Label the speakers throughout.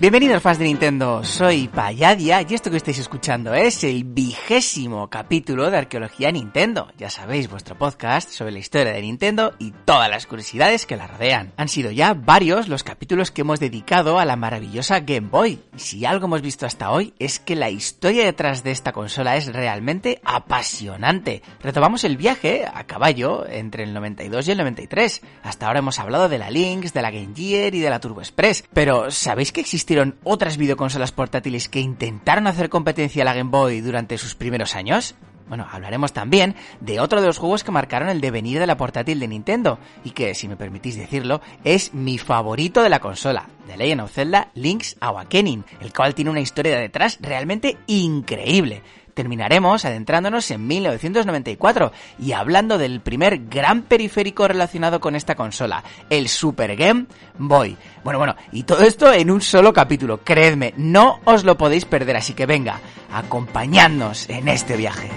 Speaker 1: Bienvenidos fans de Nintendo, soy Payadia y esto que estáis escuchando es el vigésimo capítulo de Arqueología Nintendo. Ya sabéis, vuestro podcast sobre la historia de Nintendo y todas las curiosidades que la rodean. Han sido ya varios los capítulos que hemos dedicado a la maravillosa Game Boy. Y si algo hemos visto hasta hoy es que la historia detrás de esta consola es realmente apasionante. Retomamos el viaje a caballo entre el 92 y el 93. Hasta ahora hemos hablado de la Lynx, de la Game Gear y de la Turbo Express. Pero ¿sabéis que existe otras videoconsolas portátiles que intentaron hacer competencia a la Game Boy durante sus primeros años? Bueno, hablaremos también de otro de los juegos que marcaron el devenir de la portátil de Nintendo y que, si me permitís decirlo, es mi favorito de la consola, The Legend of Zelda Link's Awakening, el cual tiene una historia detrás realmente increíble terminaremos adentrándonos en 1994 y hablando del primer gran periférico relacionado con esta consola, el Super Game Boy. Bueno, bueno, y todo esto en un solo capítulo, creedme, no os lo podéis perder, así que venga, acompañadnos en este viaje.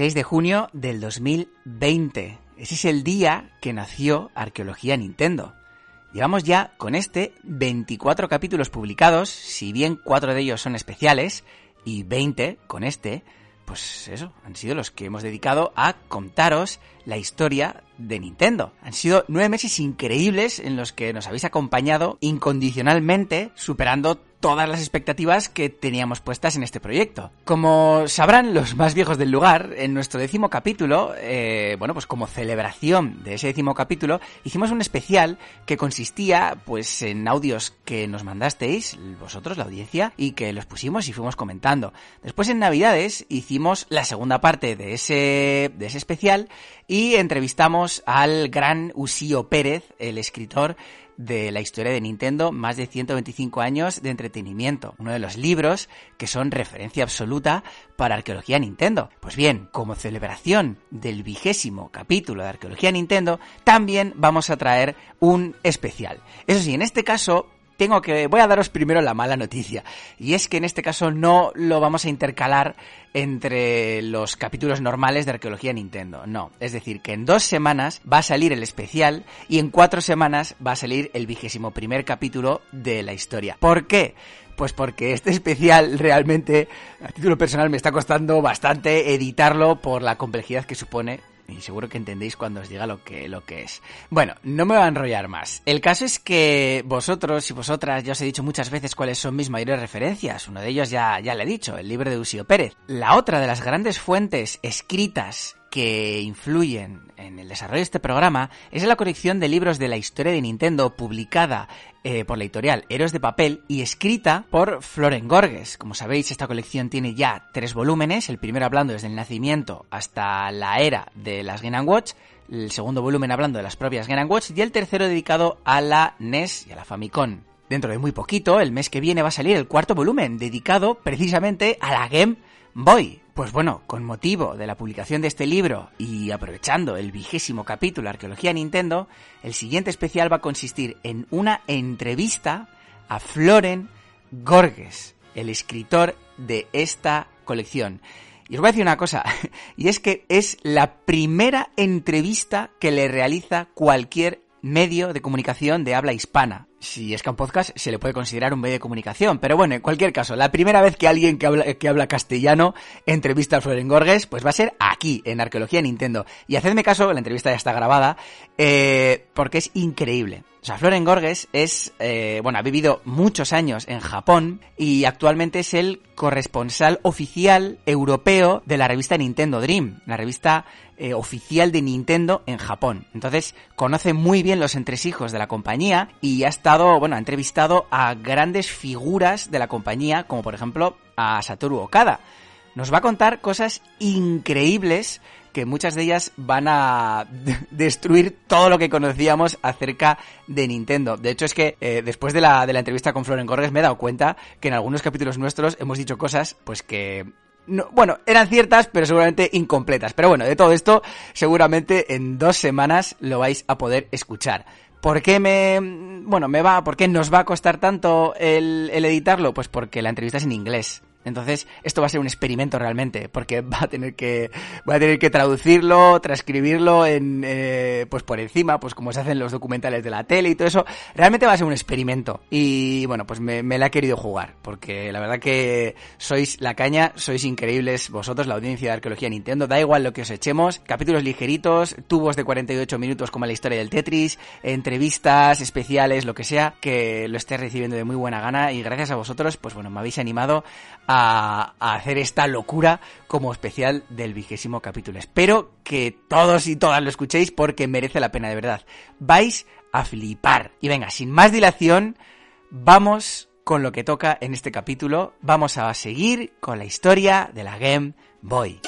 Speaker 1: 26 de junio del 2020. Ese es el día que nació Arqueología Nintendo. Llevamos ya con este 24 capítulos publicados, si bien 4 de ellos son especiales, y 20 con este, pues eso, han sido los que hemos dedicado a contaros la historia de Nintendo. Han sido nueve meses increíbles en los que nos habéis acompañado incondicionalmente, superando todas las expectativas que teníamos puestas en este proyecto. Como sabrán los más viejos del lugar, en nuestro décimo capítulo, eh, bueno, pues como celebración de ese décimo capítulo, hicimos un especial que consistía, pues, en audios que nos mandasteis, vosotros, la audiencia, y que los pusimos y fuimos comentando. Después en Navidades hicimos la segunda parte de ese, de ese especial y entrevistamos al gran Usío Pérez, el escritor de la historia de Nintendo, más de 125 años de entretenimiento, uno de los libros que son referencia absoluta para Arqueología Nintendo. Pues bien, como celebración del vigésimo capítulo de Arqueología Nintendo, también vamos a traer un especial. Eso sí, en este caso tengo que voy a daros primero la mala noticia y es que en este caso no lo vamos a intercalar entre los capítulos normales de arqueología Nintendo, no, es decir que en dos semanas va a salir el especial y en cuatro semanas va a salir el vigésimo primer capítulo de la historia. ¿Por qué? Pues porque este especial realmente, a título personal, me está costando bastante editarlo por la complejidad que supone y seguro que entendéis cuando os diga lo que, lo que es. Bueno, no me voy a enrollar más. El caso es que vosotros y vosotras, ya os he dicho muchas veces cuáles son mis mayores referencias. Uno de ellos ya, ya le he dicho, el libro de Usio Pérez. La otra de las grandes fuentes escritas que influyen en el desarrollo de este programa es la colección de libros de la historia de Nintendo publicada eh, por la editorial Héroes de Papel y escrita por Floren Gorges. Como sabéis, esta colección tiene ya tres volúmenes, el primero hablando desde el nacimiento hasta la era de las Game Watch, el segundo volumen hablando de las propias Game Watch y el tercero dedicado a la NES y a la Famicom. Dentro de muy poquito, el mes que viene va a salir el cuarto volumen dedicado precisamente a la Game Boy. Pues bueno, con motivo de la publicación de este libro y aprovechando el vigésimo capítulo Arqueología Nintendo, el siguiente especial va a consistir en una entrevista a Floren Gorges, el escritor de esta colección. Y os voy a decir una cosa, y es que es la primera entrevista que le realiza cualquier medio de comunicación de habla hispana si es que un podcast se le puede considerar un medio de comunicación. Pero bueno, en cualquier caso, la primera vez que alguien que habla, que habla castellano entrevista a Floren Gorges, pues va a ser aquí, en Arqueología Nintendo. Y hacedme caso, la entrevista ya está grabada, eh, porque es increíble. O sea, Floren Gorges es, eh, bueno, ha vivido muchos años en Japón y actualmente es el corresponsal oficial europeo de la revista Nintendo Dream, la revista eh, oficial de Nintendo en Japón. Entonces, conoce muy bien los entresijos de la compañía y ha estado, bueno, ha entrevistado a grandes figuras de la compañía, como por ejemplo a Satoru Okada. Nos va a contar cosas increíbles que muchas de ellas van a destruir todo lo que conocíamos acerca de Nintendo. De hecho, es que eh, después de la, de la entrevista con Floren Gorges me he dado cuenta que en algunos capítulos nuestros hemos dicho cosas pues que bueno, eran ciertas, pero seguramente incompletas. Pero bueno, de todo esto, seguramente en dos semanas lo vais a poder escuchar. ¿Por qué me, bueno, me va, por qué nos va a costar tanto el, el editarlo? Pues porque la entrevista es en inglés. Entonces, esto va a ser un experimento realmente, porque va a tener que, voy a tener que traducirlo, transcribirlo en, eh, pues por encima, pues como se hacen los documentales de la tele y todo eso. Realmente va a ser un experimento. Y bueno, pues me, la he querido jugar, porque la verdad que sois la caña, sois increíbles vosotros, la audiencia de Arqueología Nintendo. Da igual lo que os echemos, capítulos ligeritos, tubos de 48 minutos como la historia del Tetris, entrevistas especiales, lo que sea, que lo esté recibiendo de muy buena gana. Y gracias a vosotros, pues bueno, me habéis animado a, hacer esta locura como especial del vigésimo capítulo. Espero que todos y todas lo escuchéis porque merece la pena de verdad. Vais a flipar. Y venga, sin más dilación, vamos con lo que toca en este capítulo. Vamos a seguir con la historia de la Game Boy.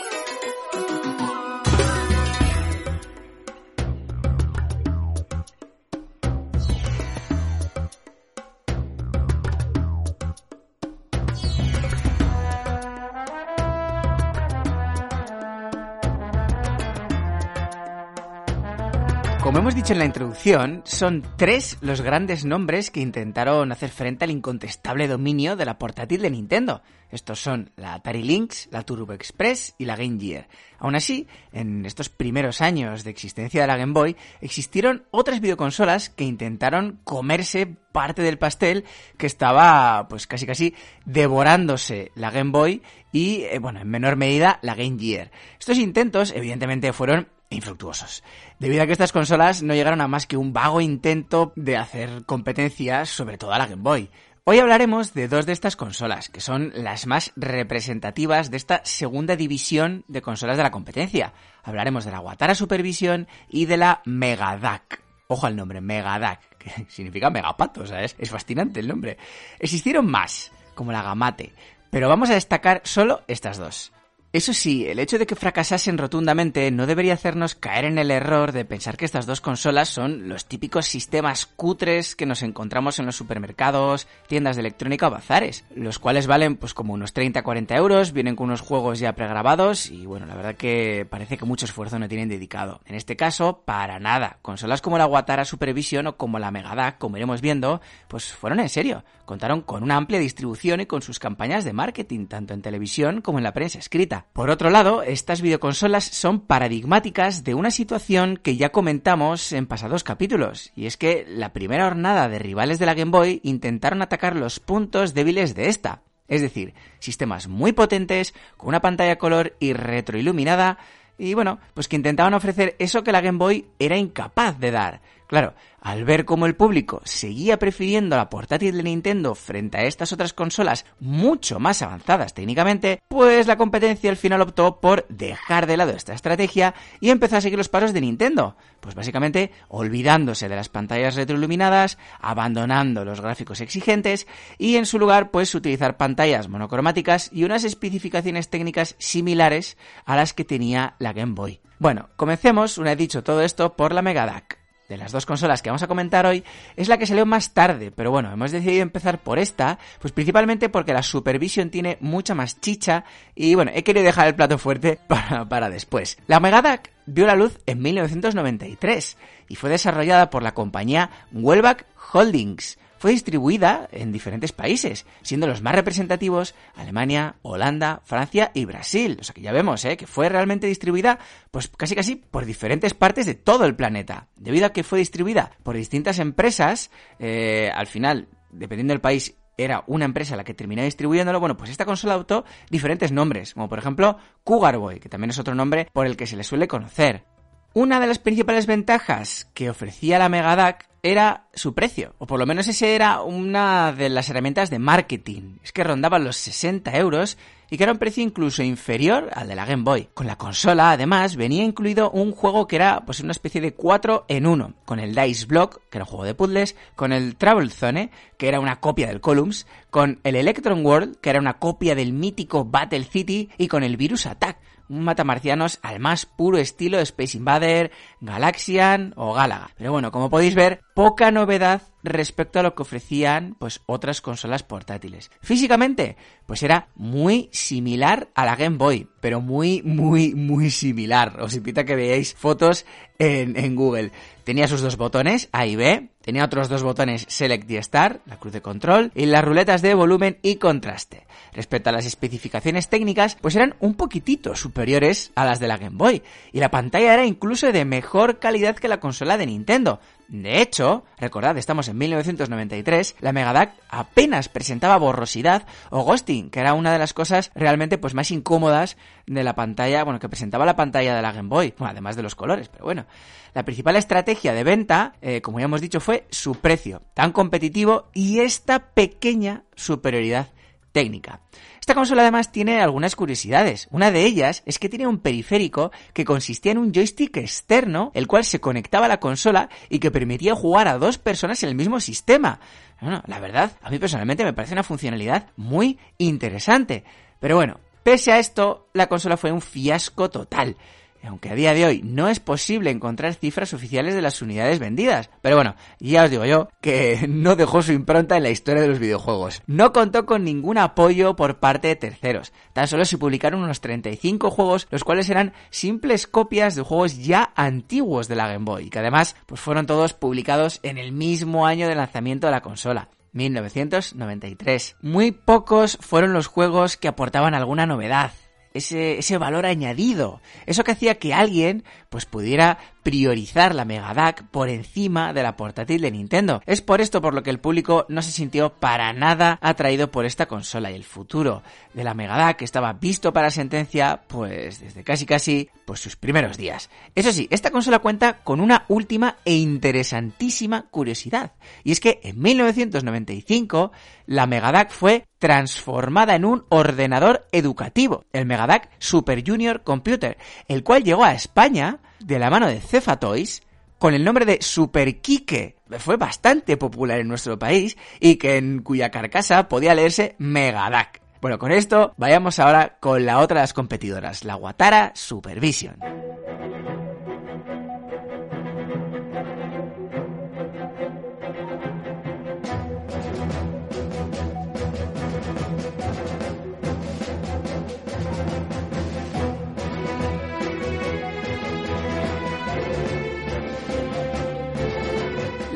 Speaker 1: Dicho en la introducción, son tres los grandes nombres que intentaron hacer frente al incontestable dominio de la portátil de Nintendo. Estos son la Atari Lynx, la Turbo Express y la Game Gear. Aún así, en estos primeros años de existencia de la Game Boy, existieron otras videoconsolas que intentaron comerse parte del pastel que estaba, pues casi casi, devorándose la Game Boy y, eh, bueno, en menor medida, la Game Gear. Estos intentos, evidentemente, fueron infructuosos, debido a que estas consolas no llegaron a más que un vago intento de hacer competencias, sobre todo a la Game Boy. Hoy hablaremos de dos de estas consolas, que son las más representativas de esta segunda división de consolas de la competencia. Hablaremos de la Watara Supervision y de la Megadac. Ojo al nombre, Megadac, que significa megapato. Es fascinante el nombre. Existieron más, como la Gamate, pero vamos a destacar solo estas dos. Eso sí, el hecho de que fracasasen rotundamente no debería hacernos caer en el error de pensar que estas dos consolas son los típicos sistemas cutres que nos encontramos en los supermercados, tiendas de electrónica o bazares, los cuales valen pues como unos 30-40 euros, vienen con unos juegos ya pregrabados y bueno, la verdad que parece que mucho esfuerzo no tienen dedicado. En este caso, para nada. Consolas como la Watara Supervision o como la Megadac, como iremos viendo, pues fueron en serio. Contaron con una amplia distribución y con sus campañas de marketing, tanto en televisión como en la prensa escrita. Por otro lado, estas videoconsolas son paradigmáticas de una situación que ya comentamos en pasados capítulos, y es que la primera hornada de rivales de la Game Boy intentaron atacar los puntos débiles de esta, es decir, sistemas muy potentes, con una pantalla color y retroiluminada, y bueno, pues que intentaban ofrecer eso que la Game Boy era incapaz de dar. Claro, al ver cómo el público seguía prefiriendo la portátil de Nintendo frente a estas otras consolas mucho más avanzadas técnicamente, pues la competencia al final optó por dejar de lado esta estrategia y empezó a seguir los pasos de Nintendo. Pues básicamente olvidándose de las pantallas retroiluminadas, abandonando los gráficos exigentes y en su lugar pues utilizar pantallas monocromáticas y unas especificaciones técnicas similares a las que tenía la Game Boy. Bueno, comencemos, una vez dicho todo esto, por la Mega de las dos consolas que vamos a comentar hoy es la que salió más tarde, pero bueno, hemos decidido empezar por esta, pues principalmente porque la Supervision tiene mucha más chicha y bueno, he querido dejar el plato fuerte para, para después. La Megadac vio la luz en 1993 y fue desarrollada por la compañía Wellback Holdings fue distribuida en diferentes países, siendo los más representativos Alemania, Holanda, Francia y Brasil. O sea que ya vemos, ¿eh? que fue realmente distribuida, pues casi casi por diferentes partes de todo el planeta. Debido a que fue distribuida por distintas empresas, eh, al final, dependiendo del país, era una empresa la que terminó distribuyéndolo, bueno, pues esta consola adoptó diferentes nombres, como por ejemplo Cougar Boy, que también es otro nombre por el que se le suele conocer. Una de las principales ventajas que ofrecía la Megadac era su precio, o por lo menos esa era una de las herramientas de marketing. Es que rondaba los 60 euros y que era un precio incluso inferior al de la Game Boy. Con la consola, además, venía incluido un juego que era pues una especie de 4 en 1, con el Dice Block, que era un juego de puzzles, con el Travel Zone, que era una copia del Columns, con el Electron World, que era una copia del mítico Battle City, y con el Virus Attack, un matamarcianos al más puro estilo Space Invader, Galaxian o Galaga. Pero bueno, como podéis ver, poca novedad respecto a lo que ofrecían pues otras consolas portátiles. Físicamente, pues era muy similar a la Game Boy, pero muy, muy, muy similar. Os invito que veáis fotos en, en Google. Tenía sus dos botones, A y B, tenía otros dos botones Select y Start, la cruz de control, y las ruletas de volumen y contraste. Respecto a las especificaciones técnicas, pues eran un poquitito superiores a las de la Game Boy, y la pantalla era incluso de mejor calidad que la consola de Nintendo. De hecho, recordad, estamos en 1993, la Megaduck apenas presentaba borrosidad o ghosting, que era una de las cosas realmente pues más incómodas de la pantalla, bueno, que presentaba la pantalla de la Game Boy, bueno, además de los colores, pero bueno. La principal estrategia de venta, eh, como ya hemos dicho, fue su precio, tan competitivo y esta pequeña superioridad técnica. Esta consola además tiene algunas curiosidades. Una de ellas es que tiene un periférico que consistía en un joystick externo, el cual se conectaba a la consola y que permitía jugar a dos personas en el mismo sistema. Bueno, la verdad, a mí personalmente me parece una funcionalidad muy interesante. Pero bueno, pese a esto, la consola fue un fiasco total aunque a día de hoy no es posible encontrar cifras oficiales de las unidades vendidas. Pero bueno, ya os digo yo que no dejó su impronta en la historia de los videojuegos. No contó con ningún apoyo por parte de terceros. Tan solo se publicaron unos 35 juegos, los cuales eran simples copias de juegos ya antiguos de la Game Boy, que además pues fueron todos publicados en el mismo año de lanzamiento de la consola. 1993. Muy pocos fueron los juegos que aportaban alguna novedad ese, ese valor añadido. Eso que hacía que alguien pues pudiera priorizar la Mega por encima de la portátil de Nintendo. Es por esto por lo que el público no se sintió para nada atraído por esta consola y el futuro de la Mega estaba visto para sentencia pues desde casi casi pues sus primeros días. Eso sí, esta consola cuenta con una última e interesantísima curiosidad y es que en 1995 la Mega fue transformada en un ordenador educativo, el Megadac Super Junior Computer, el cual llegó a España de la mano de Cefatoys con el nombre de Super Kike. Fue bastante popular en nuestro país y que en cuya carcasa podía leerse Megadac. Bueno, con esto vayamos ahora con la otra de las competidoras, la Watara Supervision.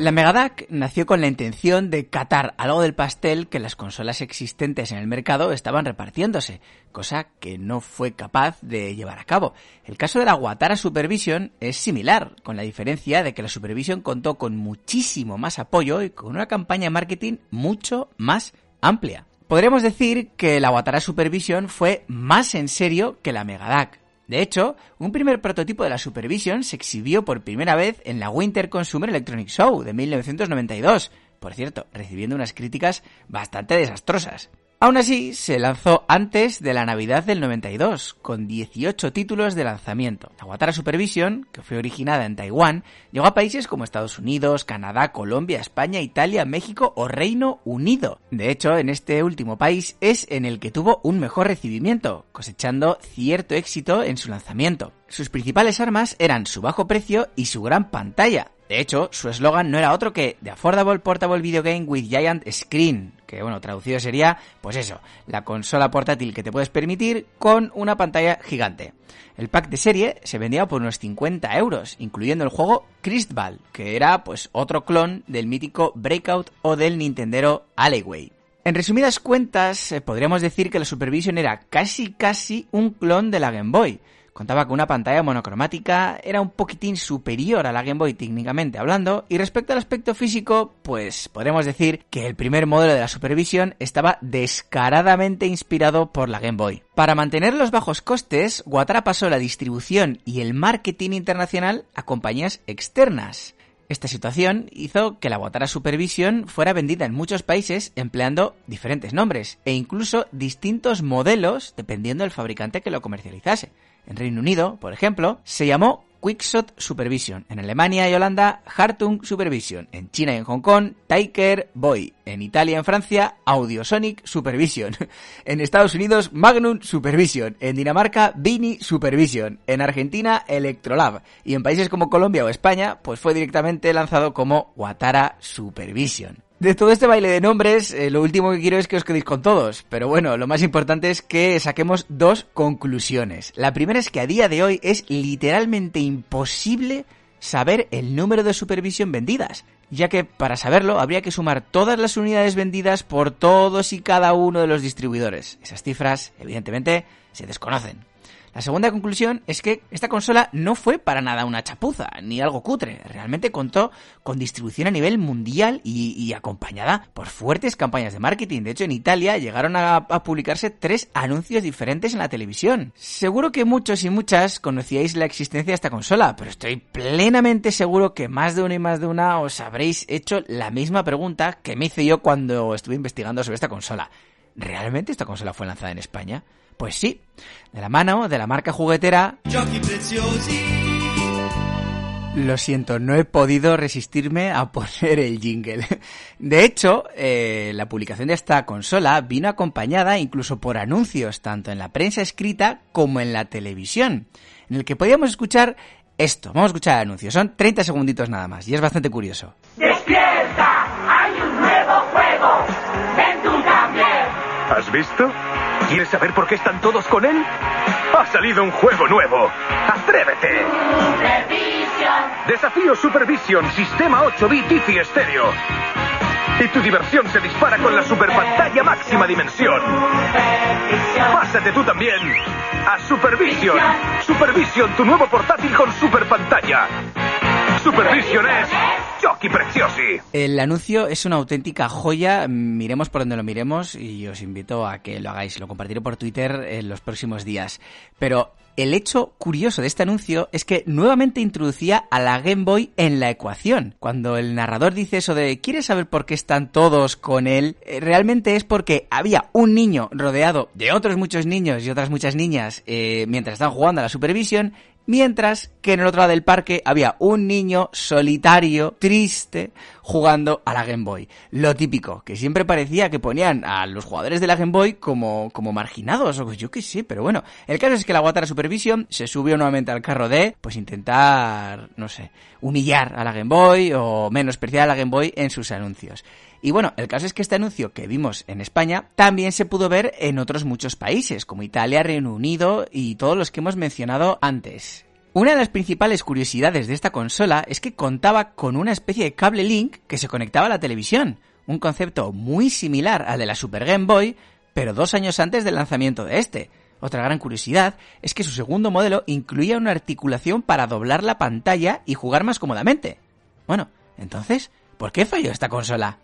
Speaker 1: La Megadac nació con la intención de catar algo del pastel que las consolas existentes en el mercado estaban repartiéndose, cosa que no fue capaz de llevar a cabo. El caso de la Watara Supervision es similar, con la diferencia de que la Supervision contó con muchísimo más apoyo y con una campaña de marketing mucho más amplia. Podríamos decir que la Watara Supervision fue más en serio que la Megadac, de hecho, un primer prototipo de la Supervision se exhibió por primera vez en la Winter Consumer Electronic Show de 1992, por cierto, recibiendo unas críticas bastante desastrosas. Aún así, se lanzó antes de la Navidad del 92, con 18 títulos de lanzamiento. La Watara Supervision, que fue originada en Taiwán, llegó a países como Estados Unidos, Canadá, Colombia, España, Italia, México o Reino Unido. De hecho, en este último país es en el que tuvo un mejor recibimiento, cosechando cierto éxito en su lanzamiento. Sus principales armas eran su bajo precio y su gran pantalla, de hecho, su eslogan no era otro que The Affordable Portable Video Game with Giant Screen, que bueno, traducido sería, pues eso, la consola portátil que te puedes permitir con una pantalla gigante. El pack de serie se vendía por unos 50 euros, incluyendo el juego Crystball, que era pues otro clon del mítico Breakout o del Nintendero Alleyway. En resumidas cuentas, eh, podríamos decir que la Supervision era casi casi un clon de la Game Boy, Contaba con una pantalla monocromática, era un poquitín superior a la Game Boy técnicamente hablando, y respecto al aspecto físico, pues podemos decir que el primer modelo de la Supervision estaba descaradamente inspirado por la Game Boy. Para mantener los bajos costes, Watara pasó la distribución y el marketing internacional a compañías externas. Esta situación hizo que la Watara Supervision fuera vendida en muchos países empleando diferentes nombres e incluso distintos modelos dependiendo del fabricante que lo comercializase. En Reino Unido, por ejemplo, se llamó Quickshot Supervision. En Alemania y Holanda, Hartung Supervision. En China y en Hong Kong, Tiker Boy. En Italia y en Francia, Audiosonic Supervision. En Estados Unidos, Magnum Supervision. En Dinamarca, Vini Supervision. En Argentina, Electrolab. Y en países como Colombia o España, pues fue directamente lanzado como Watara Supervision. De todo este baile de nombres, eh, lo último que quiero es que os quedéis con todos. Pero bueno, lo más importante es que saquemos dos conclusiones. La primera es que a día de hoy es literalmente imposible saber el número de supervisión vendidas, ya que para saberlo habría que sumar todas las unidades vendidas por todos y cada uno de los distribuidores. Esas cifras, evidentemente, se desconocen. La segunda conclusión es que esta consola no fue para nada una chapuza, ni algo cutre. Realmente contó con distribución a nivel mundial y, acompañada por fuertes campañas de marketing. De hecho, en Italia llegaron a, a, publicarse tres anuncios diferentes en la televisión. Seguro que muchos y muchas conocíais la existencia de esta consola, pero estoy plenamente seguro que más de una y más de una os habréis hecho la misma pregunta que me hice yo cuando estuve investigando sobre esta consola. ¿Realmente esta consola fue lanzada en España? Pues sí, de la mano de la marca juguetera... Lo siento, no he podido resistirme a poner el jingle. De hecho, eh, la publicación de esta consola vino acompañada incluso por anuncios, tanto en la prensa escrita como en la televisión, en el que podíamos escuchar esto. Vamos a escuchar el anuncio. Son 30 segunditos nada más y es bastante curioso.
Speaker 2: ¡Despierta! ¡Hay un nuevo juego! ¡Ven tú también!
Speaker 3: ¿Has visto? ¿Quieres saber por qué están todos con él? Ha salido un juego nuevo. ¡Atrévete!
Speaker 2: ¡Supervision!
Speaker 3: Desafío Supervision, sistema 8 bit Wi-Fi estéreo. Y tu diversión se dispara con la super pantalla máxima dimensión. Pásate tú también a Supervision. Supervision, tu nuevo portátil con super pantalla. Supervision es
Speaker 1: El anuncio es una auténtica joya, miremos por donde lo miremos y os invito a que lo hagáis, lo compartiré por Twitter en los próximos días. Pero el hecho curioso de este anuncio es que nuevamente introducía a la Game Boy en la ecuación. Cuando el narrador dice eso de ¿quieres saber por qué están todos con él? Eh, realmente es porque había un niño rodeado de otros muchos niños y otras muchas niñas eh, mientras estaban jugando a la Supervision Mientras que en el otro lado del parque había un niño solitario, triste, jugando a la Game Boy. Lo típico, que siempre parecía que ponían a los jugadores de la Game Boy como, como marginados, o yo qué sé, pero bueno. El caso es que la Watara Supervision se subió nuevamente al carro de, pues intentar, no sé, humillar a la Game Boy o menospreciar a la Game Boy en sus anuncios. Y bueno, el caso es que este anuncio que vimos en España también se pudo ver en otros muchos países, como Italia, Reino Unido y todos los que hemos mencionado antes. Una de las principales curiosidades de esta consola es que contaba con una especie de cable link que se conectaba a la televisión, un concepto muy similar al de la Super Game Boy, pero dos años antes del lanzamiento de este. Otra gran curiosidad es que su segundo modelo incluía una articulación para doblar la pantalla y jugar más cómodamente. Bueno, entonces, ¿por qué falló esta consola?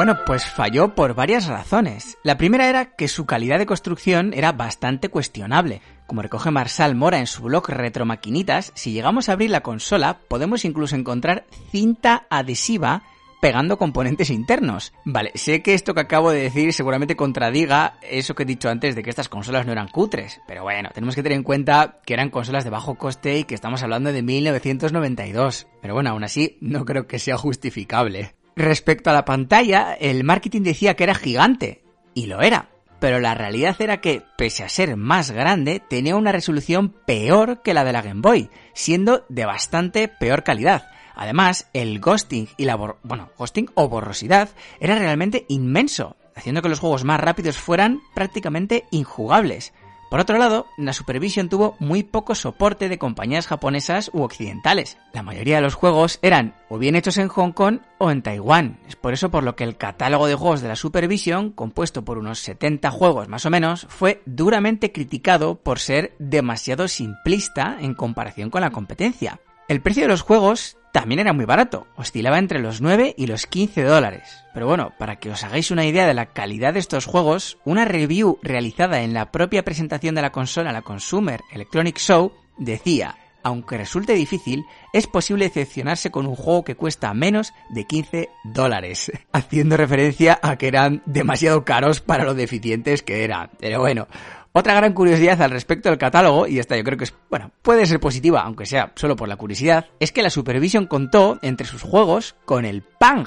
Speaker 1: Bueno, pues falló por varias razones. La primera era que su calidad de construcción era bastante cuestionable. Como recoge Marsal Mora en su blog Retromaquinitas, si llegamos a abrir la consola, podemos incluso encontrar cinta adhesiva pegando componentes internos. Vale, sé que esto que acabo de decir seguramente contradiga eso que he dicho antes de que estas consolas no eran cutres, pero bueno, tenemos que tener en cuenta que eran consolas de bajo coste y que estamos hablando de 1992. Pero bueno, aún así no creo que sea justificable. Respecto a la pantalla, el marketing decía que era gigante, y lo era, pero la realidad era que, pese a ser más grande, tenía una resolución peor que la de la Game Boy, siendo de bastante peor calidad. Además, el ghosting y la bueno, ghosting o borrosidad era realmente inmenso, haciendo que los juegos más rápidos fueran prácticamente injugables. Por otro lado, la Supervision tuvo muy poco soporte de compañías japonesas u occidentales. La mayoría de los juegos eran o bien hechos en Hong Kong o en Taiwán. Es por eso por lo que el catálogo de juegos de la Supervision, compuesto por unos 70 juegos más o menos, fue duramente criticado por ser demasiado simplista en comparación con la competencia. El precio de los juegos también era muy barato, oscilaba entre los 9 y los 15 dólares. Pero bueno, para que os hagáis una idea de la calidad de estos juegos, una review realizada en la propia presentación de la consola, la Consumer Electronic Show, decía, aunque resulte difícil, es posible decepcionarse con un juego que cuesta menos de 15 dólares, haciendo referencia a que eran demasiado caros para lo deficientes que eran. Pero bueno, otra gran curiosidad al respecto del catálogo, y esta yo creo que es, bueno, puede ser positiva, aunque sea solo por la curiosidad, es que la Supervision contó entre sus juegos con el Pang.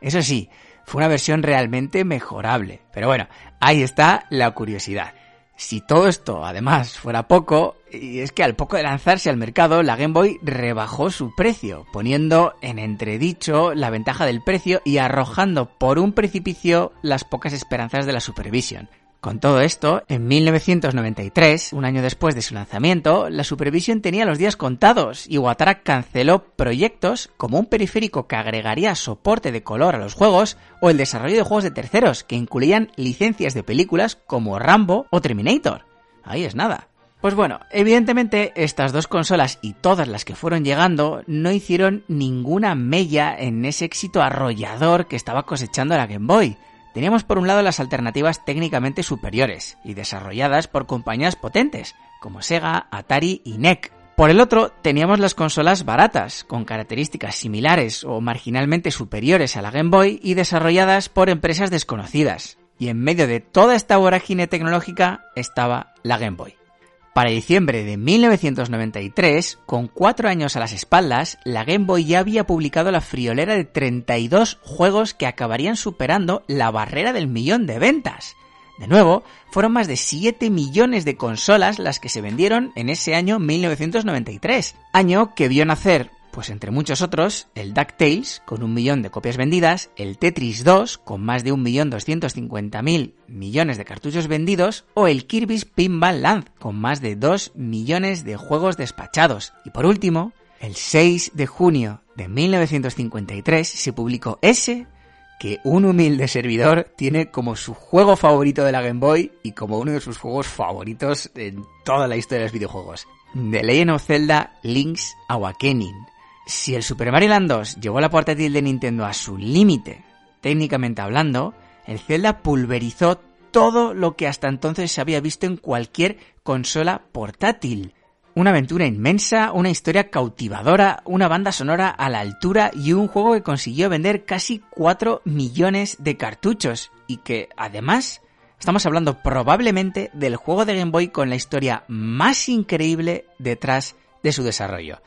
Speaker 1: Eso sí, fue una versión realmente mejorable. Pero bueno, ahí está la curiosidad. Si todo esto además fuera poco, y es que al poco de lanzarse al mercado, la Game Boy rebajó su precio, poniendo en entredicho la ventaja del precio y arrojando por un precipicio las pocas esperanzas de la Supervision. Con todo esto, en 1993, un año después de su lanzamiento, la Supervision tenía los días contados y Watara canceló proyectos como un periférico que agregaría soporte de color a los juegos o el desarrollo de juegos de terceros que incluían licencias de películas como Rambo o Terminator. Ahí es nada. Pues bueno, evidentemente estas dos consolas y todas las que fueron llegando no hicieron ninguna mella en ese éxito arrollador que estaba cosechando la Game Boy. Teníamos por un lado las alternativas técnicamente superiores y desarrolladas por compañías potentes, como Sega, Atari y NEC. Por el otro, teníamos las consolas baratas, con características similares o marginalmente superiores a la Game Boy y desarrolladas por empresas desconocidas. Y en medio de toda esta vorágine tecnológica estaba la Game Boy. Para diciembre de 1993, con cuatro años a las espaldas, la Game Boy ya había publicado la friolera de 32 juegos que acabarían superando la barrera del millón de ventas. De nuevo, fueron más de 7 millones de consolas las que se vendieron en ese año 1993, año que vio nacer pues entre muchos otros, el DuckTales, con un millón de copias vendidas, el Tetris 2, con más de 1.250.000 millones de cartuchos vendidos, o el Kirby's Pinball Land, con más de 2 millones de juegos despachados. Y por último, el 6 de junio de 1953 se publicó ese que un humilde servidor tiene como su juego favorito de la Game Boy y como uno de sus juegos favoritos en toda la historia de los videojuegos. The Legend of Zelda Link's Awakening, si el Super Mario Land 2 llevó la portátil de Nintendo a su límite, técnicamente hablando, el Zelda pulverizó todo lo que hasta entonces se había visto en cualquier consola portátil. Una aventura inmensa, una historia cautivadora, una banda sonora a la altura y un juego que consiguió vender casi 4 millones de cartuchos y que además estamos hablando probablemente del juego de Game Boy con la historia más increíble detrás de su desarrollo.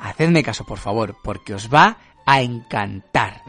Speaker 1: Hacedme caso, por favor, porque os va a encantar.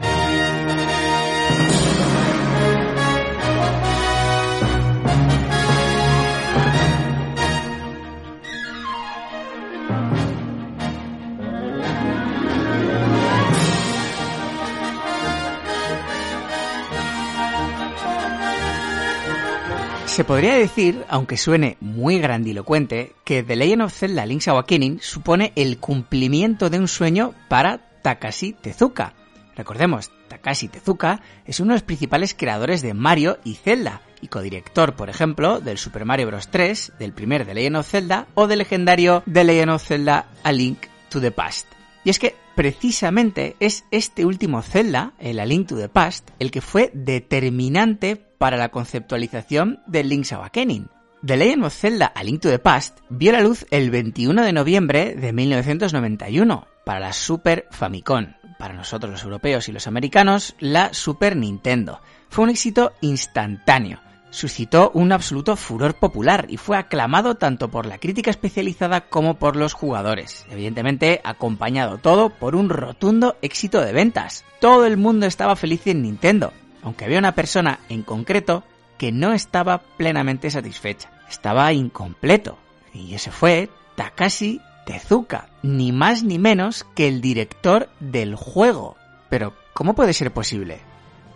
Speaker 1: Se podría decir, aunque suene muy grandilocuente, que The Legend of Zelda Link's Awakening supone el cumplimiento de un sueño para Takashi Tezuka. Recordemos, Takashi Tezuka es uno de los principales creadores de Mario y Zelda, y codirector, por ejemplo, del Super Mario Bros. 3, del primer The Legend of Zelda o del legendario The Legend of Zelda A Link to the Past. Y es que precisamente es este último Zelda, el A Link to the Past, el que fue determinante para la conceptualización de Link's Awakening. The Legend of Zelda A Link to the Past vio la luz el 21 de noviembre de 1991 para la Super Famicom, para nosotros los europeos y los americanos la Super Nintendo. Fue un éxito instantáneo. Suscitó un absoluto furor popular y fue aclamado tanto por la crítica especializada como por los jugadores. Evidentemente, acompañado todo por un rotundo éxito de ventas. Todo el mundo estaba feliz en Nintendo, aunque había una persona en concreto que no estaba plenamente satisfecha. Estaba incompleto. Y ese fue Takashi Tezuka, ni más ni menos que el director del juego. Pero, ¿cómo puede ser posible?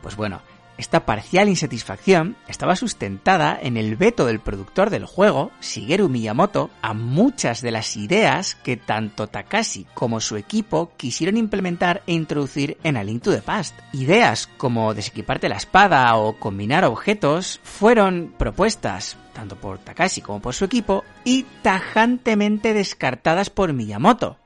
Speaker 1: Pues bueno, esta parcial insatisfacción estaba sustentada en el veto del productor del juego, Shigeru Miyamoto, a muchas de las ideas que tanto Takashi como su equipo quisieron implementar e introducir en A Link to the Past. Ideas como desequiparte la espada o combinar objetos fueron propuestas tanto por Takashi como por su equipo y tajantemente descartadas por Miyamoto.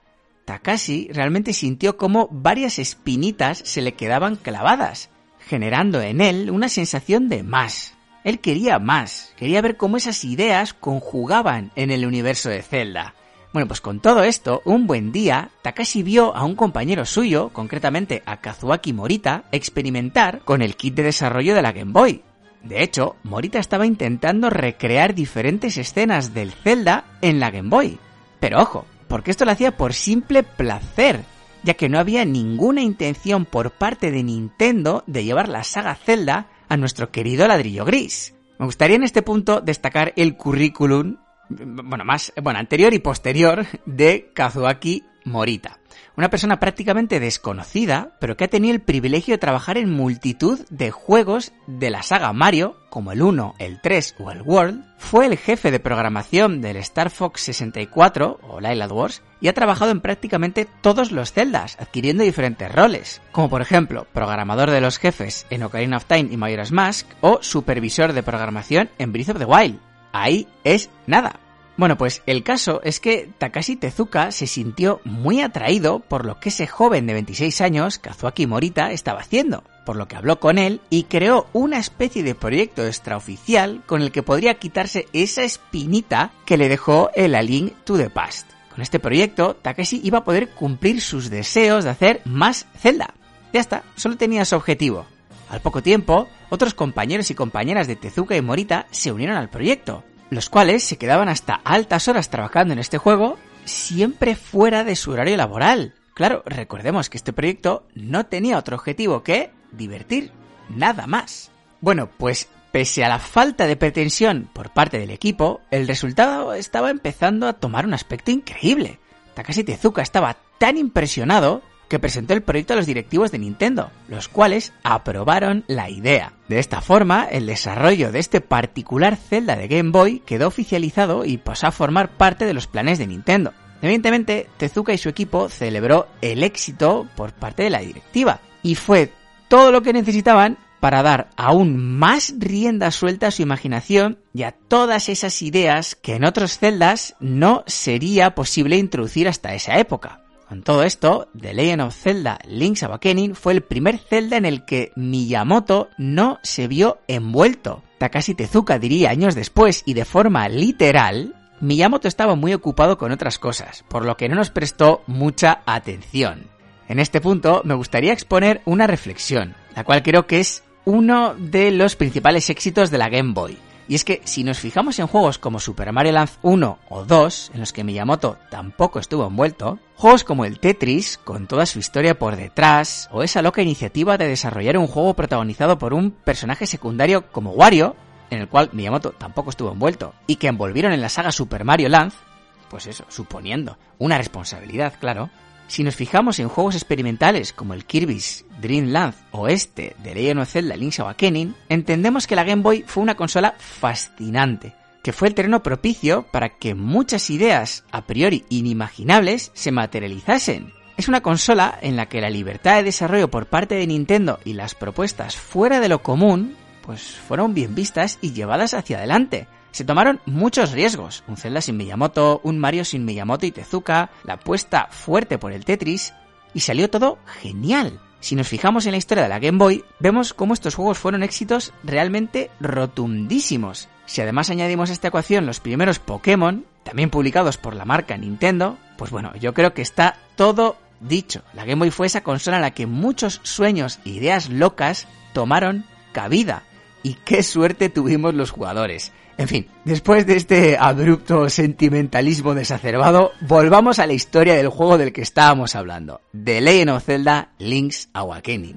Speaker 1: Takashi realmente sintió como varias espinitas se le quedaban clavadas, generando en él una sensación de más. Él quería más, quería ver cómo esas ideas conjugaban en el universo de Zelda. Bueno, pues con todo esto, un buen día, Takashi vio a un compañero suyo, concretamente a Kazuaki Morita, experimentar con el kit de desarrollo de la Game Boy. De hecho, Morita estaba intentando recrear diferentes escenas del Zelda en la Game Boy. Pero ojo, porque esto lo hacía por simple placer, ya que no había ninguna intención por parte de Nintendo de llevar la saga Zelda a nuestro querido ladrillo gris. Me gustaría en este punto destacar el currículum, bueno, más, bueno, anterior y posterior de Kazuaki Morita. Una persona prácticamente desconocida, pero que ha tenido el privilegio de trabajar en multitud de juegos de la saga Mario, como el 1, el 3 o el World, fue el jefe de programación del Star Fox 64 o Lilad Wars y ha trabajado en prácticamente todos los Zeldas, adquiriendo diferentes roles, como por ejemplo programador de los jefes en Ocarina of Time y Majora's Mask o supervisor de programación en Breath of the Wild. Ahí es nada, bueno, pues el caso es que Takashi Tezuka se sintió muy atraído por lo que ese joven de 26 años, Kazuaki Morita, estaba haciendo, por lo que habló con él y creó una especie de proyecto extraoficial con el que podría quitarse esa espinita que le dejó el A to the Past. Con este proyecto, Takashi iba a poder cumplir sus deseos de hacer más Zelda. Ya está, solo tenía su objetivo. Al poco tiempo, otros compañeros y compañeras de Tezuka y Morita se unieron al proyecto, los cuales se quedaban hasta altas horas trabajando en este juego, siempre fuera de su horario laboral. Claro, recordemos que este proyecto no tenía otro objetivo que divertir, nada más. Bueno, pues pese a la falta de pretensión por parte del equipo, el resultado estaba empezando a tomar un aspecto increíble. Takashi Tezuka estaba tan impresionado que presentó el proyecto a los directivos de Nintendo, los cuales aprobaron la idea. De esta forma, el desarrollo de este particular Zelda de Game Boy quedó oficializado y pasó a formar parte de los planes de Nintendo. Evidentemente, Tezuka y su equipo celebró el éxito por parte de la directiva, y fue todo lo que necesitaban para dar aún más rienda suelta a su imaginación y a todas esas ideas que en otros celdas no sería posible introducir hasta esa época. Con todo esto, The Legend of Zelda Link's Awakening fue el primer Zelda en el que Miyamoto no se vio envuelto. Takashi Tezuka diría años después y de forma literal, Miyamoto estaba muy ocupado con otras cosas, por lo que no nos prestó mucha atención. En este punto me gustaría exponer una reflexión, la cual creo que es uno de los principales éxitos de la Game Boy. Y es que si nos fijamos en juegos como Super Mario Land 1 o 2, en los que Miyamoto tampoco estuvo envuelto, juegos como el Tetris, con toda su historia por detrás, o esa loca iniciativa de desarrollar un juego protagonizado por un personaje secundario como Wario, en el cual Miyamoto tampoco estuvo envuelto, y que envolvieron en la saga Super Mario Land, pues eso, suponiendo una responsabilidad, claro, si nos fijamos en juegos experimentales como el Kirby's Dream Land o este de Legend of Zelda Link's entendemos que la Game Boy fue una consola fascinante, que fue el terreno propicio para que muchas ideas a priori inimaginables se materializasen. Es una consola en la que la libertad de desarrollo por parte de Nintendo y las propuestas fuera de lo común pues fueron bien vistas y llevadas hacia adelante, se tomaron muchos riesgos, un Zelda sin Miyamoto, un Mario sin Miyamoto y Tezuka, la apuesta fuerte por el Tetris, y salió todo genial. Si nos fijamos en la historia de la Game Boy, vemos cómo estos juegos fueron éxitos realmente rotundísimos. Si además añadimos a esta ecuación los primeros Pokémon, también publicados por la marca Nintendo, pues bueno, yo creo que está todo dicho. La Game Boy fue esa consola en la que muchos sueños e ideas locas tomaron cabida. Y qué suerte tuvimos los jugadores. En fin, después de este abrupto sentimentalismo desacerbado, volvamos a la historia del juego del que estábamos hablando, The Legend of Zelda Link's Awakening.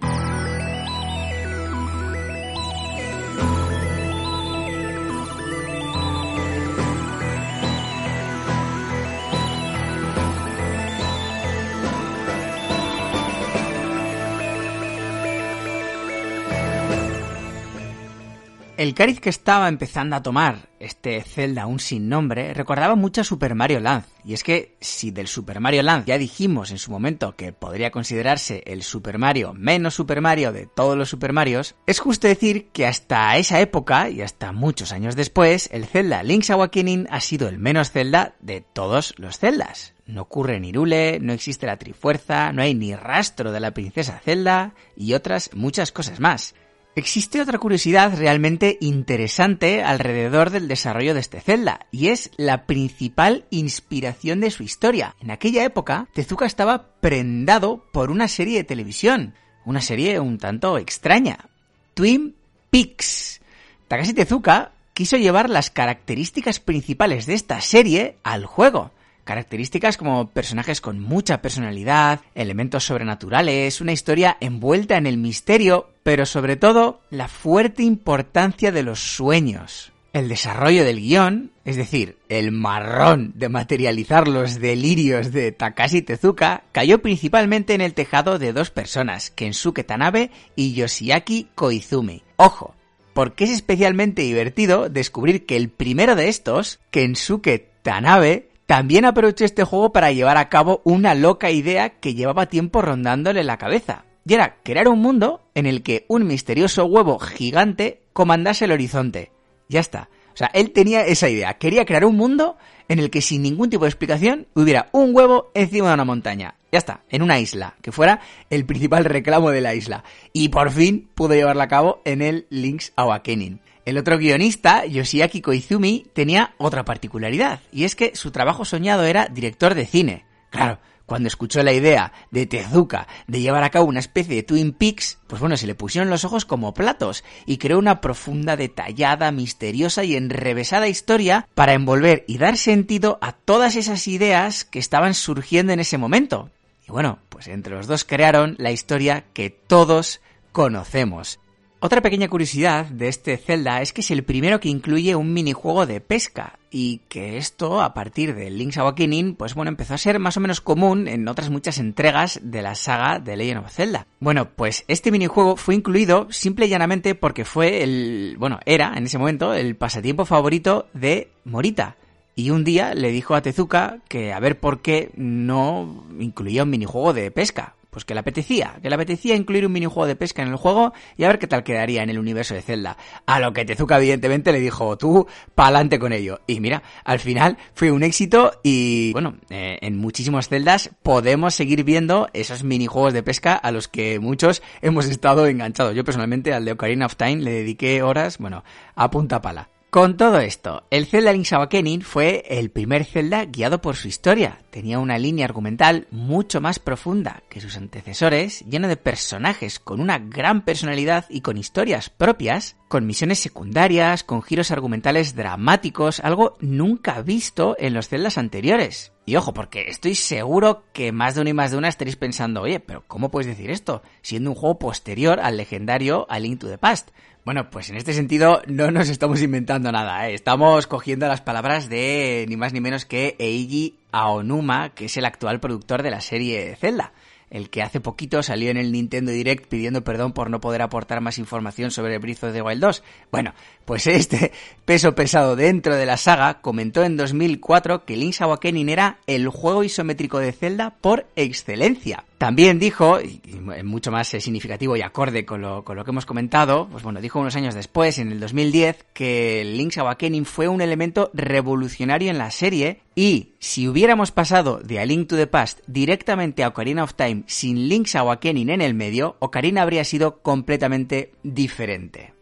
Speaker 1: El cariz que estaba empezando a tomar este Zelda aún sin nombre recordaba mucho a Super Mario Land. Y es que si del Super Mario Land ya dijimos en su momento que podría considerarse el Super Mario menos Super Mario de todos los Super Marios, es justo decir que hasta esa época y hasta muchos años después, el Zelda Link's Awakening ha sido el menos Zelda de todos los Zeldas. No ocurre ni Irule, no existe la Trifuerza, no hay ni rastro de la princesa Zelda y otras muchas cosas más. Existe otra curiosidad realmente interesante alrededor del desarrollo de este Zelda, y es la principal inspiración de su historia. En aquella época, Tezuka estaba prendado por una serie de televisión, una serie un tanto extraña, Twin Peaks. Takashi Tezuka quiso llevar las características principales de esta serie al juego. Características como personajes con mucha personalidad, elementos sobrenaturales, una historia envuelta en el misterio, pero sobre todo la fuerte importancia de los sueños. El desarrollo del guion, es decir, el marrón de materializar los delirios de Takashi Tezuka, cayó principalmente en el tejado de dos personas, Kensuke Tanabe y Yoshiaki Koizumi. Ojo, porque es especialmente divertido descubrir que el primero de estos, Kensuke Tanabe, también aprovechó este juego para llevar a cabo una loca idea que llevaba tiempo rondándole la cabeza. Y era crear un mundo en el que un misterioso huevo gigante comandase el horizonte. Ya está. O sea, él tenía esa idea. Quería crear un mundo en el que sin ningún tipo de explicación hubiera un huevo encima de una montaña. Ya está, en una isla, que fuera el principal reclamo de la isla. Y por fin pudo llevarla a cabo en el Link's Awakening. El otro guionista, Yoshiaki Koizumi, tenía otra particularidad, y es que su trabajo soñado era director de cine. Claro, cuando escuchó la idea de Tezuka de llevar a cabo una especie de Twin Peaks, pues bueno, se le pusieron los ojos como platos y creó una profunda, detallada, misteriosa y enrevesada historia para envolver y dar sentido a todas esas ideas que estaban surgiendo en ese momento. Y bueno, pues entre los dos crearon la historia que todos conocemos. Otra pequeña curiosidad de este Zelda es que es el primero que incluye un minijuego de pesca y que esto a partir de Link's Awakening pues bueno empezó a ser más o menos común en otras muchas entregas de la saga de Legend of Zelda. Bueno, pues este minijuego fue incluido simple y llanamente porque fue el bueno, era en ese momento el pasatiempo favorito de Morita. Y un día le dijo a Tezuka que a ver por qué no incluía un minijuego de pesca pues que le apetecía, que le apetecía incluir un minijuego de pesca en el juego y a ver qué tal quedaría en el universo de Zelda. A lo que Tezuka evidentemente le dijo, tú, pa'lante con ello. Y mira, al final fue un éxito y bueno, eh, en muchísimos Zeldas podemos seguir viendo esos minijuegos de pesca a los que muchos hemos estado enganchados. Yo personalmente al de Ocarina of Time le dediqué horas, bueno, a punta pala. Con todo esto, el Zelda Link's Awakening fue el primer Zelda guiado por su historia. Tenía una línea argumental mucho más profunda que sus antecesores, lleno de personajes con una gran personalidad y con historias propias, con misiones secundarias, con giros argumentales dramáticos, algo nunca visto en los Zeldas anteriores. Y ojo, porque estoy seguro que más de uno y más de una estaréis pensando, oye, pero ¿cómo puedes decir esto? Siendo un juego posterior al legendario A Link to the Past. Bueno, pues en este sentido no nos estamos inventando nada, ¿eh? estamos cogiendo las palabras de ni más ni menos que Eiji Aonuma, que es el actual productor de la serie Zelda el que hace poquito salió en el Nintendo Direct pidiendo perdón por no poder aportar más información sobre Breath of the Wild 2. Bueno, pues este peso pesado dentro de la saga comentó en 2004 que Link's Awakening era el juego isométrico de Zelda por excelencia. También dijo, y mucho más significativo y acorde con lo, con lo que hemos comentado, pues bueno, dijo unos años después, en el 2010, que Link's Awakening fue un elemento revolucionario en la serie y si hubiéramos pasado de A Link to the Past directamente a Ocarina of Time sin Link's Awakening en el medio, Ocarina habría sido completamente diferente.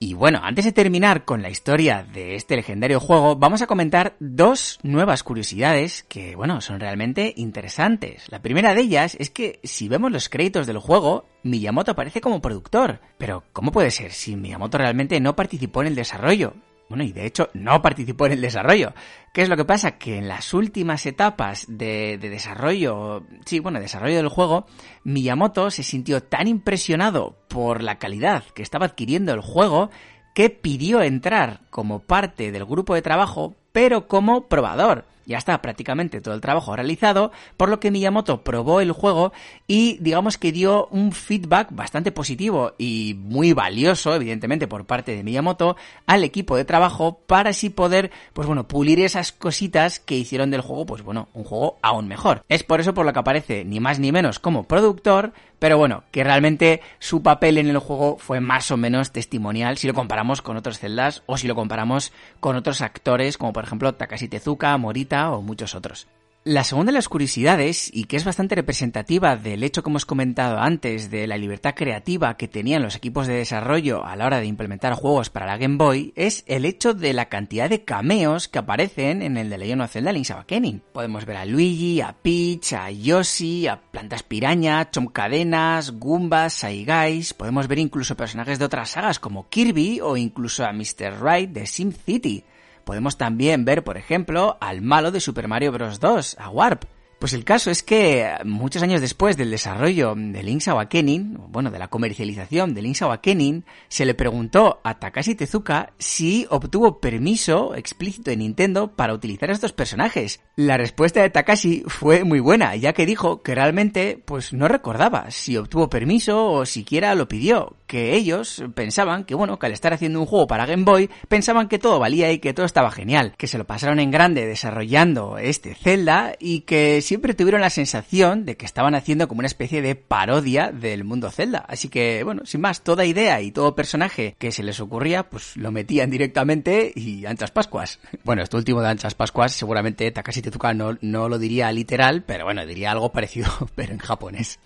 Speaker 1: Y bueno, antes de terminar con la historia de este legendario juego, vamos a comentar dos nuevas curiosidades que, bueno, son realmente interesantes. La primera de ellas es que si vemos los créditos del juego, Miyamoto aparece como productor. Pero, ¿cómo puede ser si Miyamoto realmente no participó en el desarrollo? Bueno, y de hecho no participó en el desarrollo. ¿Qué es lo que pasa? Que en las últimas etapas de, desarrollo, sí, bueno, desarrollo del juego, Miyamoto se sintió tan impresionado por la calidad que estaba adquiriendo el juego que pidió entrar como parte del grupo de trabajo, pero como probador. Ya está prácticamente todo el trabajo realizado, por lo que Miyamoto probó el juego y digamos que dio un feedback bastante positivo y muy valioso, evidentemente, por parte de Miyamoto al equipo de trabajo para así poder, pues bueno, pulir esas cositas que hicieron del juego, pues bueno, un juego aún mejor. Es por eso por lo que aparece ni más ni menos como productor, pero bueno, que realmente su papel en el juego fue más o menos testimonial si lo comparamos con otros celdas o si lo comparamos con otros actores como por ejemplo Takashi Tezuka, Morita o muchos otros. La segunda de las curiosidades, y que es bastante representativa del hecho que hemos comentado antes de la libertad creativa que tenían los equipos de desarrollo a la hora de implementar juegos para la Game Boy, es el hecho de la cantidad de cameos que aparecen en el de Legend of Zelda Link's Awakening. Podemos ver a Luigi, a Peach, a Yoshi, a Plantas Piraña, Chomcadenas, Goombas, Saigais, podemos ver incluso personajes de otras sagas como Kirby o incluso a Mr. Right de Sim City. Podemos también ver, por ejemplo, al malo de Super Mario Bros. 2, a Warp. Pues el caso es que muchos años después del desarrollo de Link's Awakening, bueno, de la comercialización de Link's Awakening, se le preguntó a Takashi Tezuka si obtuvo permiso explícito de Nintendo para utilizar estos personajes. La respuesta de Takashi fue muy buena, ya que dijo que realmente pues no recordaba si obtuvo permiso o siquiera lo pidió, que ellos pensaban que bueno, que al estar haciendo un juego para Game Boy, pensaban que todo valía y que todo estaba genial, que se lo pasaron en grande desarrollando este Zelda y que siempre tuvieron la sensación de que estaban haciendo como una especie de parodia del mundo Zelda. Así que, bueno, sin más, toda idea y todo personaje que se les ocurría, pues lo metían directamente y anchas pascuas. Bueno, esto último de anchas pascuas, seguramente Takashi Tezuka no, no lo diría literal, pero bueno, diría algo parecido, pero en japonés.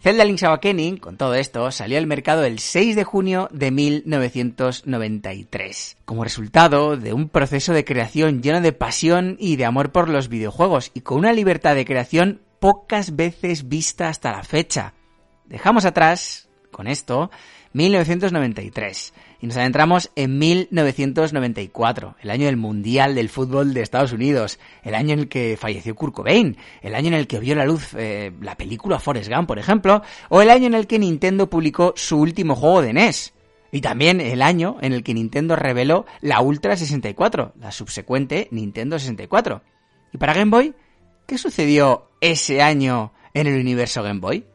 Speaker 1: Zelda Link's Awakening, con todo esto, salió al mercado el 6 de junio de 1993, como resultado de un proceso de creación lleno de pasión y de amor por los videojuegos y con una libertad de creación pocas veces vista hasta la fecha. Dejamos atrás, con esto, 1993 y nos adentramos en 1994, el año del Mundial del Fútbol de Estados Unidos, el año en el que falleció Kurt Cobain, el año en el que vio la luz eh, la película Forrest Gump, por ejemplo, o el año en el que Nintendo publicó su último juego de NES. Y también el año en el que Nintendo reveló la Ultra 64, la subsecuente Nintendo 64. ¿Y para Game Boy? ¿Qué sucedió ese año en el universo Game Boy?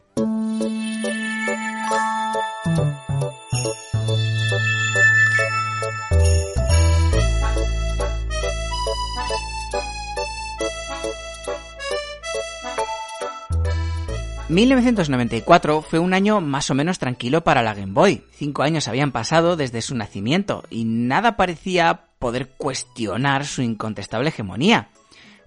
Speaker 1: 1994 fue un año más o menos tranquilo para la Game Boy. Cinco años habían pasado desde su nacimiento y nada parecía poder cuestionar su incontestable hegemonía.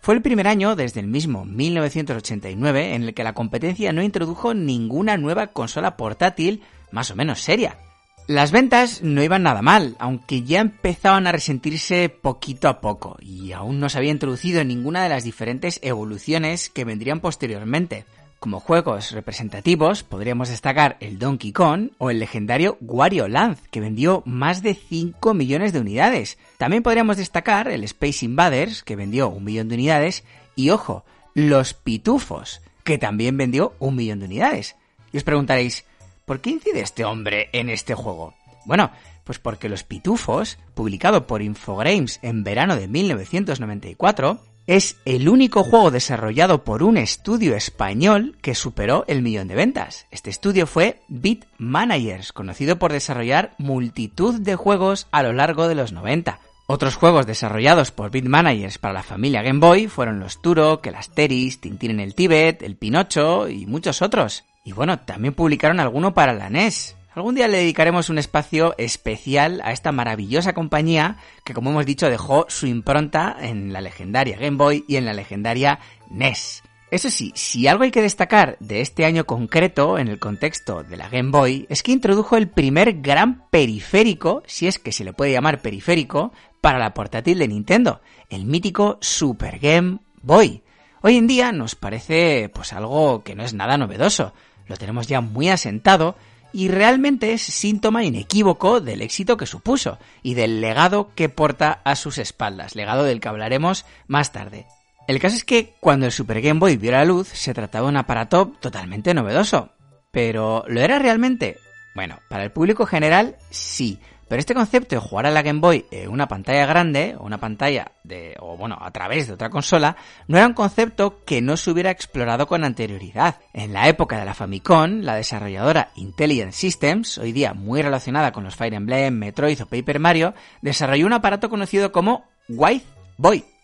Speaker 1: Fue el primer año desde el mismo 1989 en el que la competencia no introdujo ninguna nueva consola portátil más o menos seria. Las ventas no iban nada mal, aunque ya empezaban a resentirse poquito a poco, y aún no se había introducido ninguna de las diferentes evoluciones que vendrían posteriormente. Como juegos representativos podríamos destacar el Donkey Kong o el legendario Wario Land, que vendió más de 5 millones de unidades. También podríamos destacar el Space Invaders, que vendió un millón de unidades, y ojo, los Pitufos, que también vendió un millón de unidades. Y os preguntaréis, ¿por qué incide este hombre en este juego? Bueno, pues porque Los Pitufos, publicado por Infogrames en verano de 1994, es el único juego desarrollado por un estudio español que superó el millón de ventas. Este estudio fue Beat Managers, conocido por desarrollar multitud de juegos a lo largo de los 90. Otros juegos desarrollados por Beat Managers para la familia Game Boy fueron los Turok, el Asteris, Tintín en el Tíbet, el Pinocho y muchos otros. Y bueno, también publicaron alguno para la NES. Algún día le dedicaremos un espacio especial a esta maravillosa compañía que, como hemos dicho, dejó su impronta en la legendaria Game Boy y en la legendaria NES. Eso sí, si algo hay que destacar de este año concreto en el contexto de la Game Boy es que introdujo el primer gran periférico, si es que se le puede llamar periférico, para la portátil de Nintendo, el mítico Super Game Boy. Hoy en día nos parece pues algo que no es nada novedoso, lo tenemos ya muy asentado y realmente es síntoma inequívoco del éxito que supuso y del legado que porta a sus espaldas, legado del que hablaremos más tarde. El caso es que cuando el Super Game Boy vio la luz se trataba de un aparato totalmente novedoso. Pero ¿lo era realmente? Bueno, para el público general sí, Pero este concepto de jugar a la Game Boy en una pantalla grande, o una pantalla de, o bueno, a través de otra consola, no era un concepto que no se hubiera explorado con anterioridad. En la época de la Famicom, la desarrolladora Intelligent Systems, hoy día muy relacionada con los Fire Emblem, Metroid o Paper Mario, desarrolló un aparato conocido como White Boy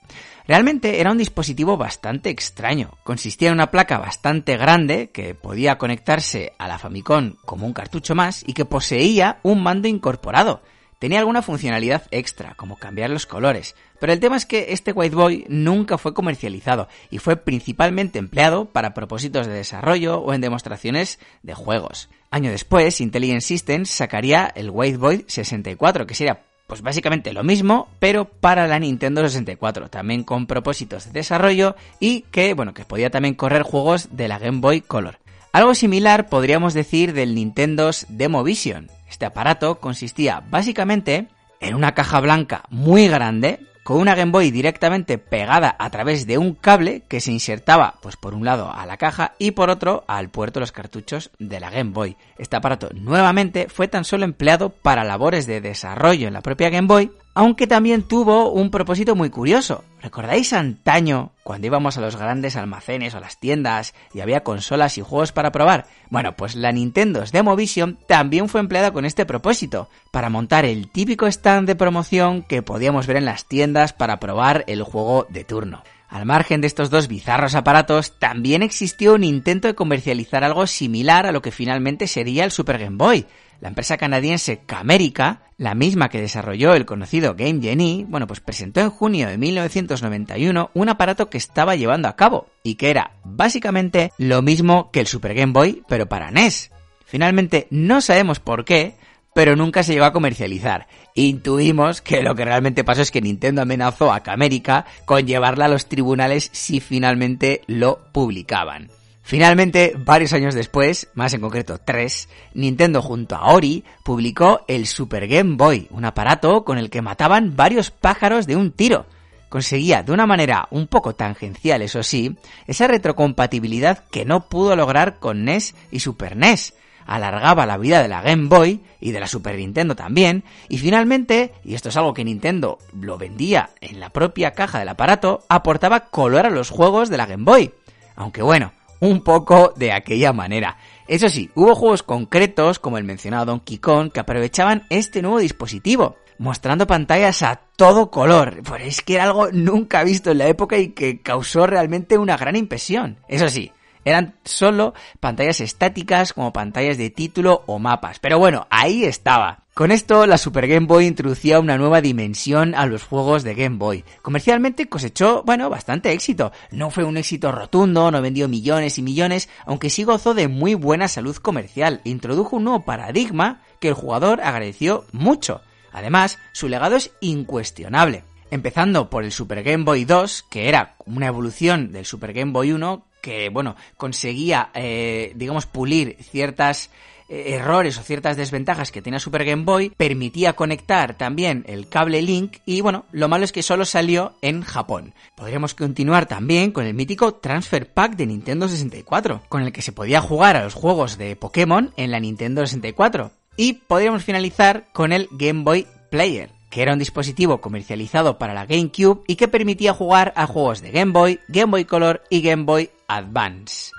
Speaker 1: Realmente era un dispositivo bastante extraño. Consistía en una placa bastante grande que podía conectarse a la Famicom como un cartucho más y que poseía un mando incorporado. Tenía alguna funcionalidad extra, como cambiar los colores, pero el tema es que este White Boy nunca fue comercializado y fue principalmente empleado para propósitos de desarrollo o en demostraciones de juegos. Año después, Intelligent Systems sacaría el White Boy 64, que sería pues básicamente lo mismo, pero para la Nintendo 64, también con propósitos de desarrollo y que, bueno, que podía también correr juegos de la Game Boy Color. Algo similar podríamos decir del Nintendo's Demovision. Este aparato consistía básicamente en una caja blanca muy grande con una Game Boy directamente pegada a través de un cable que se insertaba, pues por un lado a la caja y por otro al puerto de los cartuchos de la Game Boy. Este aparato nuevamente fue tan solo empleado para labores de desarrollo en la propia Game Boy, aunque también tuvo un propósito muy curioso. ¿Recordáis antaño cuando íbamos a los grandes almacenes o las tiendas y había consolas y juegos para probar? Bueno, pues la Nintendo's Demovision también fue empleada con este propósito, para montar el típico stand de promoción que podíamos ver en las tiendas para probar el juego de turno. Al margen de estos dos bizarros aparatos, también existió un intento de comercializar algo similar a lo que finalmente sería el Super Game Boy, la empresa canadiense Camerica, la misma que desarrolló el conocido Game Genie, bueno, pues presentó en junio de 1991 un aparato que estaba llevando a cabo y que era básicamente lo mismo que el Super Game Boy, pero para NES. Finalmente, no sabemos por qué, pero nunca se llegó a comercializar. Intuimos que lo que realmente pasó es que Nintendo amenazó a Camerica con llevarla a los tribunales si finalmente lo publicaban. Finalmente, varios años después, más en concreto tres, Nintendo junto a Ori publicó el Super Game Boy, un aparato con el que mataban varios pájaros de un tiro. Conseguía de una manera un poco tangencial, eso sí, esa retrocompatibilidad que no pudo lograr con NES y Super NES. Alargaba la vida de la Game Boy y de la Super Nintendo también, y finalmente, y esto es algo que Nintendo lo vendía en la propia caja del aparato, aportaba color a los juegos de la Game Boy. Aunque bueno, un poco de aquella manera. Eso sí, hubo juegos concretos, como el mencionado Donkey Kong, que aprovechaban este nuevo dispositivo, mostrando pantallas a todo color. Pues es que era algo nunca visto en la época y que causó realmente una gran impresión. Eso sí, eran solo pantallas estáticas como pantallas de título o mapas. Pero bueno, ahí estaba. Con esto, la Super Game Boy introducía una nueva dimensión a los juegos de Game Boy. Comercialmente cosechó, bueno, bastante éxito. No fue un éxito rotundo, no vendió millones y millones, aunque sí gozó de muy buena salud comercial. Introdujo un nuevo paradigma que el jugador agradeció mucho. Además, su legado es incuestionable. Empezando por el Super Game Boy 2, que era una evolución del Super Game Boy 1, que, bueno, conseguía, eh, digamos, pulir ciertas errores o ciertas desventajas que tenía Super Game Boy, permitía conectar también el cable Link y bueno, lo malo es que solo salió en Japón. Podríamos continuar también con el mítico Transfer Pack de Nintendo 64, con el que se podía jugar a los juegos de Pokémon en la Nintendo 64. Y podríamos finalizar con el Game Boy Player, que era un dispositivo comercializado para la GameCube y que permitía jugar a juegos de Game Boy, Game Boy Color y Game Boy Advance.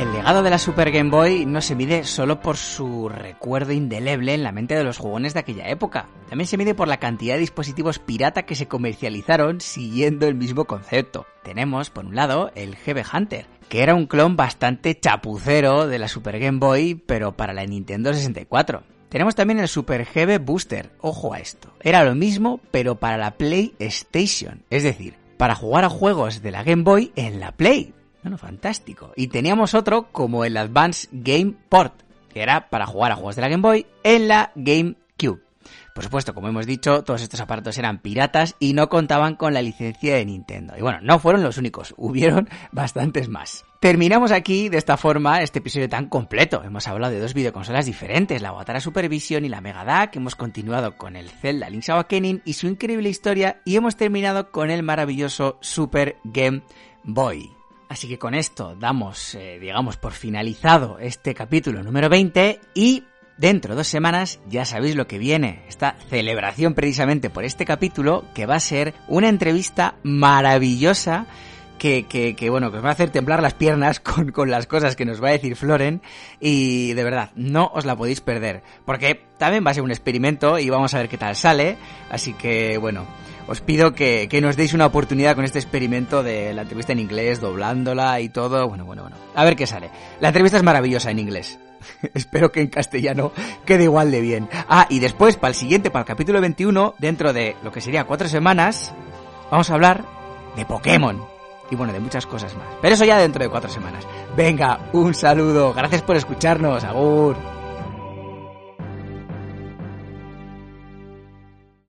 Speaker 1: El legado de la Super Game Boy no se mide solo por su recuerdo indeleble en la mente de los jugones de aquella época, también se mide por la cantidad de dispositivos pirata que se comercializaron siguiendo el mismo concepto. Tenemos, por un lado, el GB Hunter, que era un clon bastante chapucero de la Super Game Boy, pero para la Nintendo 64. Tenemos también el Super GB Booster, ojo a esto, era lo mismo, pero para la PlayStation, es decir, para jugar a juegos de la Game Boy en la Play, bueno, fantástico. Y teníamos otro como el Advance Game Port, que era para jugar a juegos de la Game Boy en la GameCube. Por supuesto, como hemos dicho, todos estos aparatos eran piratas y no contaban con la licencia de Nintendo. Y bueno, no fueron los únicos, hubieron bastantes más. Terminamos aquí de esta forma este episodio tan completo. Hemos hablado de dos videoconsolas diferentes, la Watara Supervision y la Mega hemos continuado con el Zelda Link's Awakening y su increíble historia y hemos terminado con el maravilloso Super Game Boy. Así que con esto damos, eh, digamos, por finalizado este capítulo número 20 y dentro de dos semanas ya sabéis lo que viene, esta celebración precisamente por este capítulo que va a ser una entrevista maravillosa que, que, que, bueno, que os va a hacer temblar las piernas con, con, las cosas que nos va a decir Floren y de verdad, no os la podéis perder, porque también va a ser un experimento y vamos a ver qué tal sale, así que bueno, os pido que, que nos deis una oportunidad con este experimento de la entrevista en inglés, doblándola y todo, bueno, bueno, bueno, a ver qué sale. La entrevista es maravillosa en inglés. Espero que en castellano quede igual de bien. Ah, y después, para el siguiente, para el capítulo 21, dentro de lo que sería cuatro semanas, vamos a hablar de Pokémon y bueno, de muchas cosas más. Pero eso ya dentro de cuatro semanas. Venga, un saludo, gracias por escucharnos, agur.